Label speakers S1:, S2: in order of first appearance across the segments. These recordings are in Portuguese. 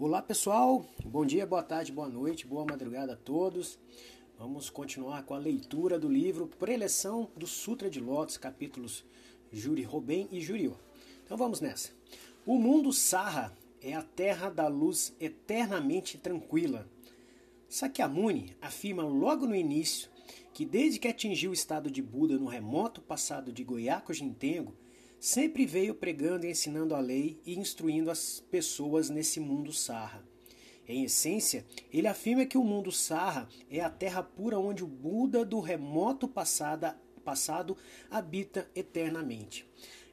S1: Olá pessoal, bom dia, boa tarde, boa noite, boa madrugada a todos. Vamos continuar com a leitura do livro Preleção do Sutra de Lotus, capítulos Juri Robem e Juriô. Então vamos nessa. O mundo Sarra é a terra da luz eternamente tranquila. Sakyamuni afirma logo no início que desde que atingiu o estado de Buda no remoto passado de Goiaco Jintengo, sempre veio pregando e ensinando a lei e instruindo as pessoas nesse mundo sarra. Em essência, ele afirma que o mundo sarra é a terra pura onde o Buda do remoto passado, passado habita eternamente.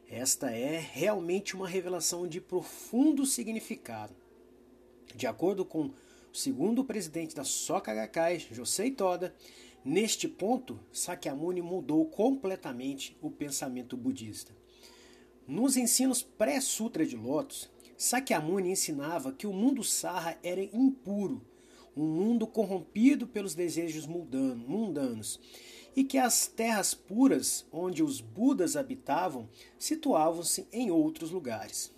S1: Esta é realmente uma revelação de profundo significado. De acordo com o segundo presidente da Soka Gakkai, Josei Toda, neste ponto, Sakyamuni mudou completamente o pensamento budista. Nos ensinos pré-sutra de Lotus, Sakyamuni ensinava que o mundo sarra era impuro, um mundo corrompido pelos desejos mundanos, e que as terras puras onde os Budas habitavam situavam-se em outros lugares.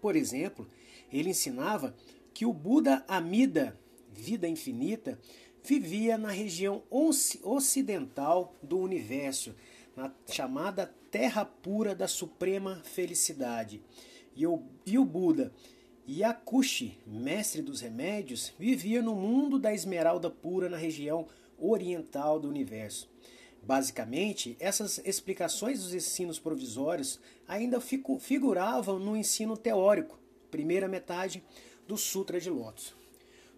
S1: Por exemplo, ele ensinava que o Buda Amida, vida infinita, vivia na região ocidental do universo, na chamada terra pura da suprema felicidade. E o, e o Buda Yakushi, mestre dos remédios, vivia no mundo da esmeralda pura na região oriental do universo. Basicamente, essas explicações dos ensinos provisórios ainda figuravam no ensino teórico, primeira metade do Sutra de Lotus.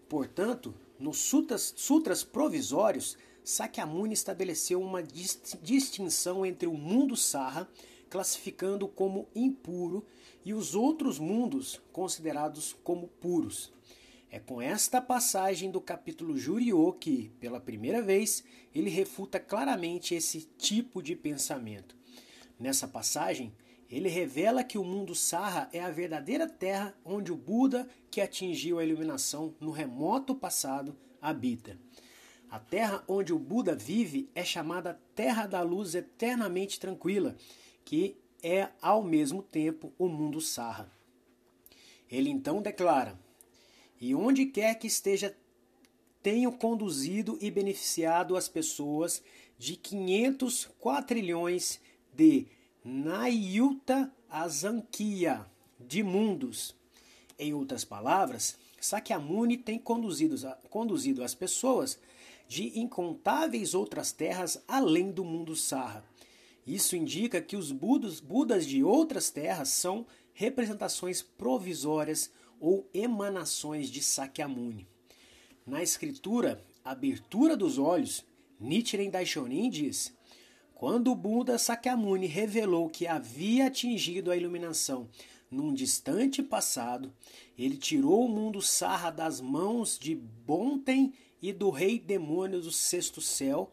S1: Portanto, nos sutras, sutras provisórios, Sakyamuni estabeleceu uma distinção entre o mundo Sarra, classificando como impuro, e os outros mundos considerados como puros. É com esta passagem do capítulo Juriô que, pela primeira vez, ele refuta claramente esse tipo de pensamento. Nessa passagem, ele revela que o mundo Sarra é a verdadeira terra onde o Buda, que atingiu a iluminação no remoto passado, habita. A terra onde o Buda vive é chamada Terra da Luz Eternamente Tranquila, que é ao mesmo tempo o mundo Sarra. Ele então declara: E onde quer que esteja, tenho conduzido e beneficiado as pessoas de 500 quatrilhões de Nayuta Azankia, de mundos. Em outras palavras, Sakyamuni tem conduzido, conduzido as pessoas de incontáveis outras terras além do mundo Sarra. Isso indica que os budas, budas de outras terras são representações provisórias ou emanações de Sakyamuni. Na escritura Abertura dos Olhos, Nichiren Daishonin diz: Quando o Buda Sakyamuni revelou que havia atingido a iluminação num distante passado, ele tirou o mundo Sarra das mãos de Bonten e do rei demônio do sexto céu,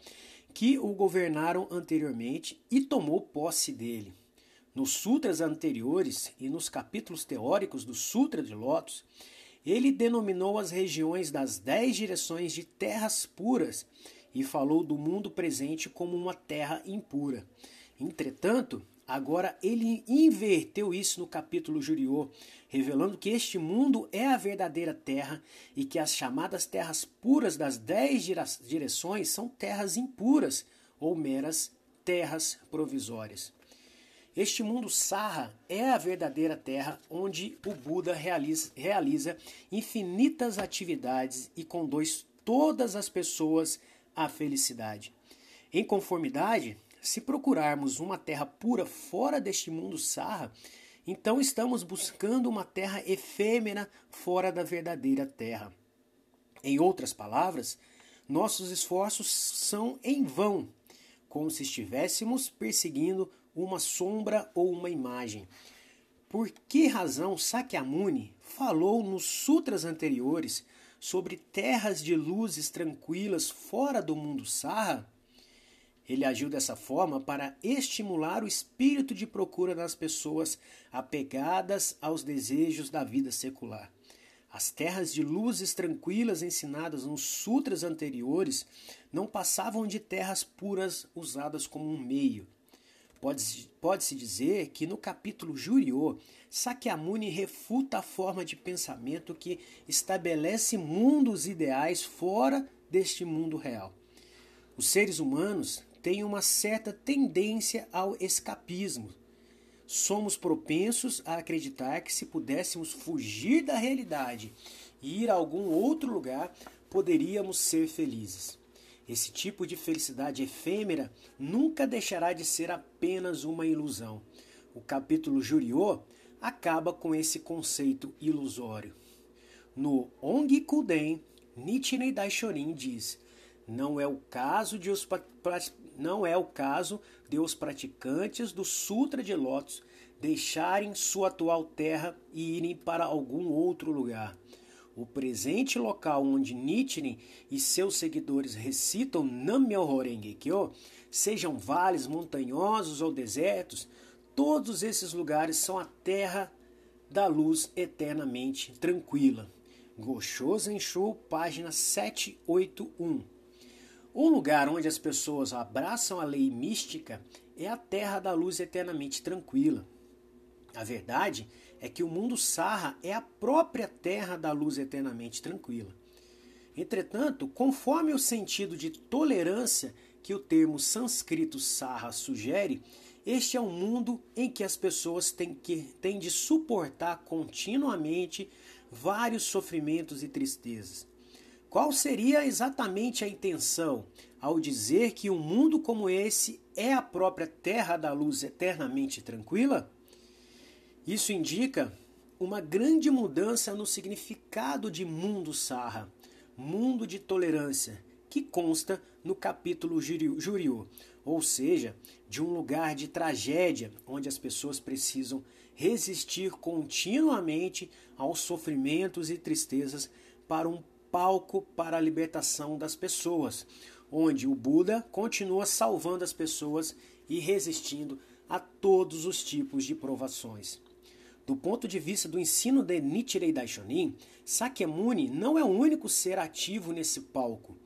S1: que o governaram anteriormente, e tomou posse dele. Nos sutras anteriores e nos capítulos teóricos do Sutra de Lotus, ele denominou as regiões das dez direções de terras puras e falou do mundo presente como uma terra impura. Entretanto, Agora ele inverteu isso no capítulo Juriô, revelando que este mundo é a verdadeira terra e que as chamadas terras puras das dez direções são terras impuras ou meras terras provisórias. Este mundo Sarra é a verdadeira terra onde o Buda realiza, realiza infinitas atividades e conduz todas as pessoas à felicidade. Em conformidade, se procurarmos uma terra pura fora deste mundo sarra, então estamos buscando uma terra efêmera fora da verdadeira terra. Em outras palavras, nossos esforços são em vão, como se estivéssemos perseguindo uma sombra ou uma imagem. Por que razão Sakyamuni falou nos sutras anteriores sobre terras de luzes tranquilas fora do mundo Sarra? Ele agiu dessa forma para estimular o espírito de procura nas pessoas apegadas aos desejos da vida secular. As terras de luzes tranquilas ensinadas nos sutras anteriores não passavam de terras puras usadas como um meio. Pode-se pode dizer que no capítulo Juriô, Sakyamuni refuta a forma de pensamento que estabelece mundos ideais fora deste mundo real. Os seres humanos têm uma certa tendência ao escapismo. Somos propensos a acreditar que se pudéssemos fugir da realidade e ir a algum outro lugar, poderíamos ser felizes. Esse tipo de felicidade efêmera nunca deixará de ser apenas uma ilusão. O capítulo Juriô acaba com esse conceito ilusório. No Ong Kuden, Nichiren Daishorin diz: não é o caso de os não é o caso de os praticantes do Sutra de Lótus deixarem sua atual terra e irem para algum outro lugar. O presente local onde Nichiren e seus seguidores recitam Nam-myoho Renge-kyo, sejam vales montanhosos ou desertos, todos esses lugares são a terra da luz eternamente tranquila. Gosho Zenshu, página 781. Um lugar onde as pessoas abraçam a lei mística é a terra da luz eternamente tranquila. A verdade é que o mundo sarra é a própria terra da luz eternamente tranquila. Entretanto, conforme o sentido de tolerância que o termo sânscrito sarra sugere, este é um mundo em que as pessoas têm, que, têm de suportar continuamente vários sofrimentos e tristezas. Qual seria exatamente a intenção ao dizer que um mundo como esse é a própria terra da luz eternamente tranquila? Isso indica uma grande mudança no significado de mundo sarra, mundo de tolerância, que consta no capítulo Juriu, ou seja, de um lugar de tragédia onde as pessoas precisam resistir continuamente aos sofrimentos e tristezas para um palco para a libertação das pessoas, onde o Buda continua salvando as pessoas e resistindo a todos os tipos de provações. Do ponto de vista do ensino de Nichirei Daishonin, Sakyamuni não é o único ser ativo nesse palco.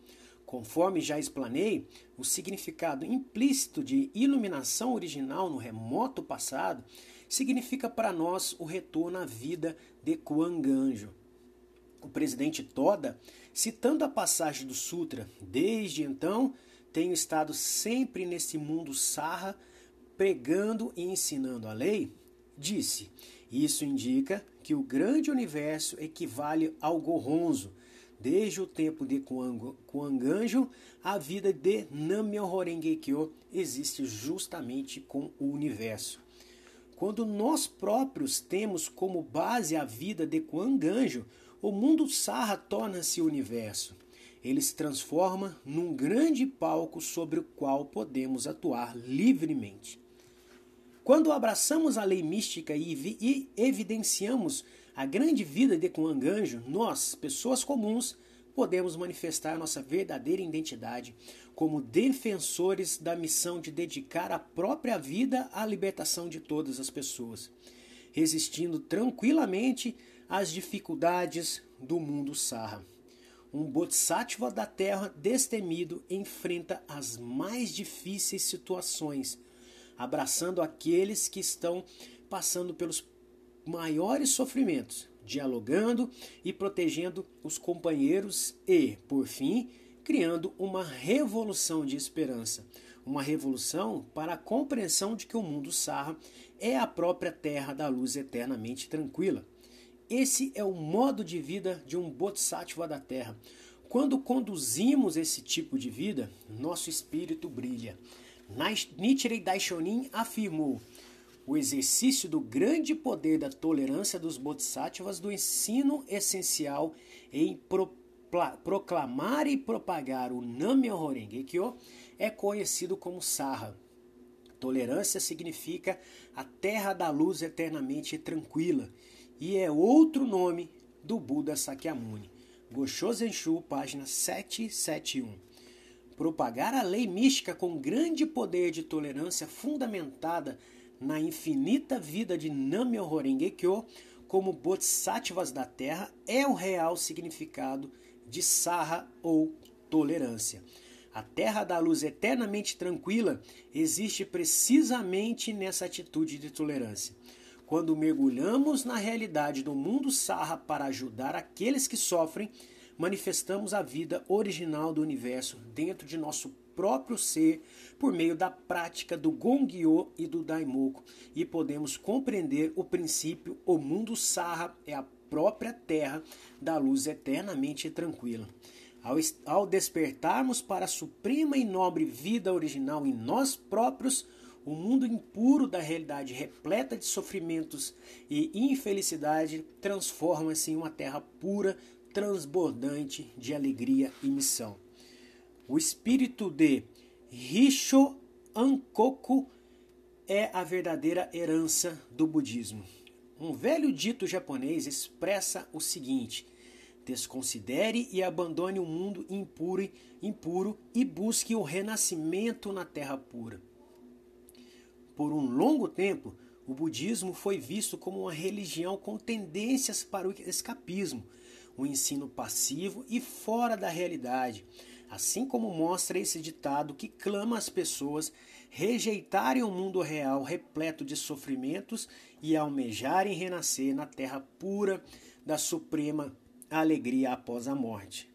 S1: Conforme já explanei, o significado implícito de iluminação original no remoto passado significa para nós o retorno à vida de Kuanganjo. O presidente Toda, citando a passagem do Sutra, desde então tenho estado sempre nesse mundo sarra, pregando e ensinando a lei, disse isso indica que o grande universo equivale ao Goronzo, desde o tempo de Kuanganjo, a vida de Nammyo Renge-kyo existe justamente com o universo. Quando nós próprios temos como base a vida de Kuanganjo, o mundo Sarra torna-se universo. Ele se transforma num grande palco sobre o qual podemos atuar livremente. Quando abraçamos a lei mística e evidenciamos a grande vida de Kuanganjo, nós, pessoas comuns, podemos manifestar nossa verdadeira identidade como defensores da missão de dedicar a própria vida à libertação de todas as pessoas, resistindo tranquilamente às dificuldades do mundo sarra. Um Bodhisattva da Terra destemido enfrenta as mais difíceis situações abraçando aqueles que estão passando pelos maiores sofrimentos, dialogando e protegendo os companheiros e, por fim, criando uma revolução de esperança, uma revolução para a compreensão de que o mundo sarra é a própria terra da luz eternamente tranquila. Esse é o modo de vida de um Bodhisattva da Terra. Quando conduzimos esse tipo de vida, nosso espírito brilha. Nichiren Daishonin afirmou o exercício do grande poder da tolerância dos bodhisattvas do ensino essencial em pro, proclamar e propagar o Nammyo Renge Kyo é conhecido como Sarra. Tolerância significa a terra da luz eternamente tranquila e é outro nome do Buda Sakyamuni. Gosho Zenshu, página 771 propagar a lei mística com grande poder de tolerância fundamentada na infinita vida de Nammyo Renge Kyo como bodhisattvas da Terra é o real significado de sarra ou tolerância. A terra da luz eternamente tranquila existe precisamente nessa atitude de tolerância. Quando mergulhamos na realidade do mundo sarra para ajudar aqueles que sofrem, manifestamos a vida original do universo dentro de nosso próprio ser por meio da prática do Gongyo e do Daimoku e podemos compreender o princípio o mundo sarra é a própria terra da luz eternamente tranquila. Ao, ao despertarmos para a suprema e nobre vida original em nós próprios, o mundo impuro da realidade repleta de sofrimentos e infelicidade transforma-se em uma terra pura, transbordante de alegria e missão. O espírito de Risho Ankoku é a verdadeira herança do budismo. Um velho dito japonês expressa o seguinte: desconsidere e abandone o mundo impuro, impuro e busque o renascimento na terra pura. Por um longo tempo, o budismo foi visto como uma religião com tendências para o escapismo, um ensino passivo e fora da realidade, assim como mostra esse ditado que clama às pessoas rejeitarem o mundo real repleto de sofrimentos e almejarem renascer na terra pura da suprema alegria após a morte.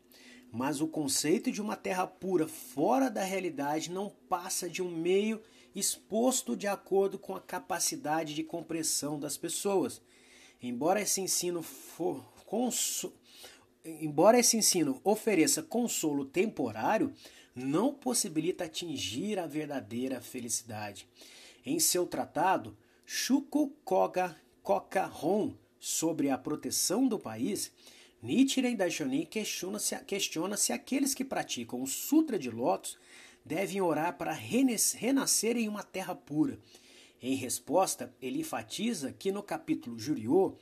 S1: Mas o conceito de uma terra pura fora da realidade não passa de um meio exposto de acordo com a capacidade de compreensão das pessoas. Embora esse ensino for, conso, embora esse ensino ofereça consolo temporário, não possibilita atingir a verdadeira felicidade. Em seu tratado, Shuko Koga Kokahon sobre a proteção do país, Nichiren Daishonin questiona se, questiona se aqueles que praticam o Sutra de Lótus devem orar para renascer em uma terra pura. Em resposta, ele enfatiza que no capítulo Juriô,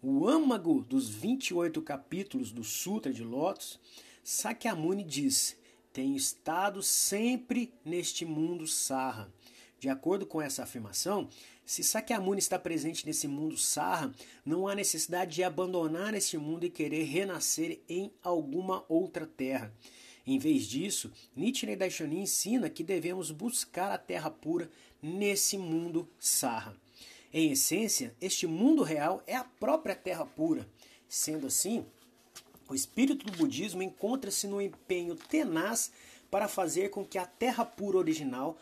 S1: o âmago dos 28 capítulos do Sutra de Lótus, Sakyamuni diz: Tenho estado sempre neste mundo sarra. De acordo com essa afirmação, se Sakyamuni está presente nesse mundo sarra, não há necessidade de abandonar este mundo e querer renascer em alguma outra terra. Em vez disso, Nichiren Daishonin ensina que devemos buscar a terra pura nesse mundo sarra. Em essência, este mundo real é a própria terra pura. Sendo assim, o espírito do budismo encontra-se no empenho tenaz para fazer com que a terra pura original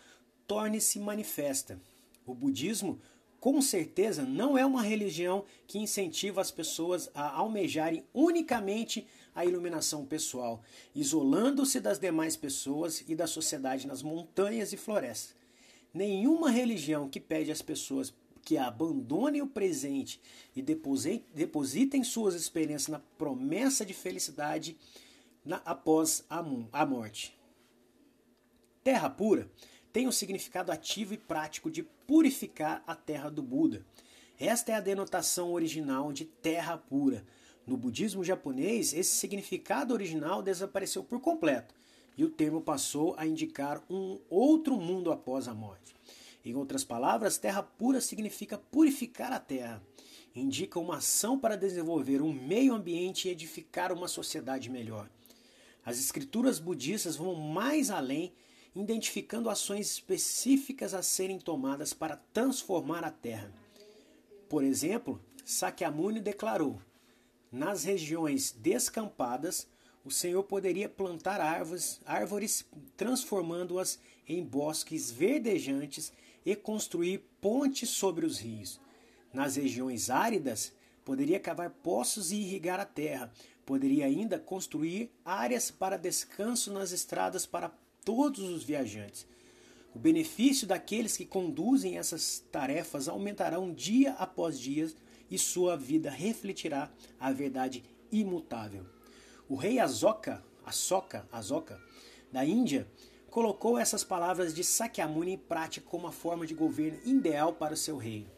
S1: torne-se manifesta. O budismo, com certeza, não é uma religião que incentiva as pessoas a almejarem unicamente a iluminação pessoal, isolando-se das demais pessoas e da sociedade nas montanhas e florestas. Nenhuma religião que pede às pessoas que abandonem o presente e depositem suas experiências na promessa de felicidade após a morte. Terra pura tem o significado ativo e prático de purificar a terra do Buda. Esta é a denotação original de terra pura, no budismo japonês, esse significado original desapareceu por completo e o termo passou a indicar um outro mundo após a morte. Em outras palavras, terra pura significa purificar a terra. Indica uma ação para desenvolver um meio ambiente e edificar uma sociedade melhor. As escrituras budistas vão mais além, identificando ações específicas a serem tomadas para transformar a terra. Por exemplo, Sakyamuni declarou: nas regiões descampadas, o Senhor poderia plantar árvores, árvores transformando-as em bosques verdejantes e construir pontes sobre os rios. Nas regiões áridas, poderia cavar poços e irrigar a terra. Poderia ainda construir áreas para descanso nas estradas para todos os viajantes. O benefício daqueles que conduzem essas tarefas aumentarão dia após dia e sua vida refletirá a verdade imutável. O rei Asoka, Asoka, Asoka da Índia, colocou essas palavras de Sakyamuni em prática como uma forma de governo ideal para o seu reino.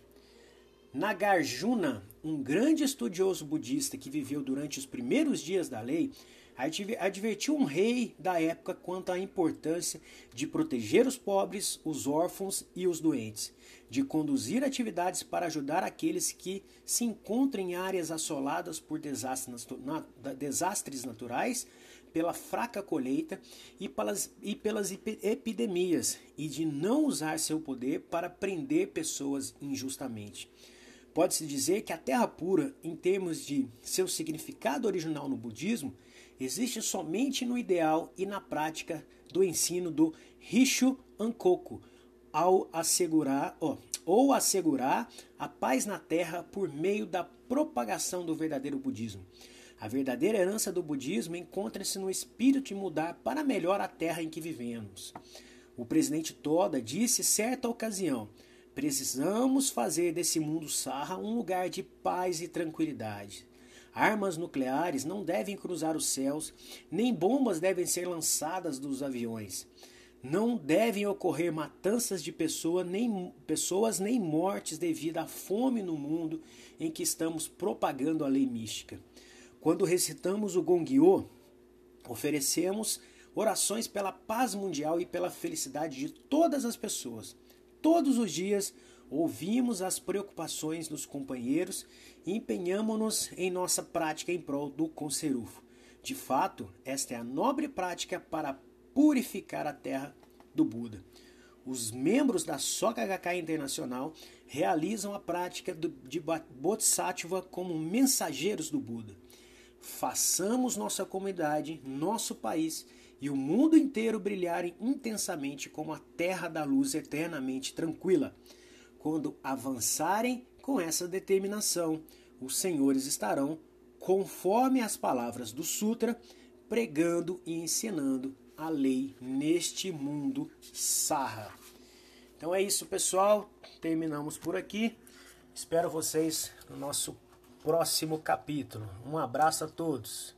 S1: Nagarjuna, um grande estudioso budista que viveu durante os primeiros dias da lei, advertiu um rei da época quanto à importância de proteger os pobres, os órfãos e os doentes, de conduzir atividades para ajudar aqueles que se encontram em áreas assoladas por desastres naturais, pela fraca colheita e pelas, e pelas epidemias, e de não usar seu poder para prender pessoas injustamente. Pode-se dizer que a terra pura, em termos de seu significado original no budismo, existe somente no ideal e na prática do ensino do Rishu Ankoku, ao assegurar, ó, ou assegurar a paz na terra por meio da propagação do verdadeiro budismo. A verdadeira herança do budismo encontra-se no espírito de mudar para melhor a terra em que vivemos. O presidente Toda disse certa ocasião: precisamos fazer desse mundo sarra um lugar de paz e tranquilidade. Armas nucleares não devem cruzar os céus, nem bombas devem ser lançadas dos aviões. Não devem ocorrer matanças de pessoa, nem, pessoas nem mortes devido à fome no mundo em que estamos propagando a lei mística. Quando recitamos o Gongyo, oferecemos orações pela paz mundial e pela felicidade de todas as pessoas. Todos os dias ouvimos as preocupações dos companheiros e empenhamos-nos em nossa prática em prol do conserufo. De fato, esta é a nobre prática para purificar a terra do Buda. Os membros da Soka Internacional realizam a prática de Bodhisattva como mensageiros do Buda. Façamos nossa comunidade, nosso país e o mundo inteiro brilharem intensamente como a terra da luz eternamente tranquila. Quando avançarem com essa determinação, os senhores estarão, conforme as palavras do Sutra, pregando e ensinando a lei neste mundo sarra. Então é isso, pessoal. Terminamos por aqui. Espero vocês no nosso próximo capítulo. Um abraço a todos.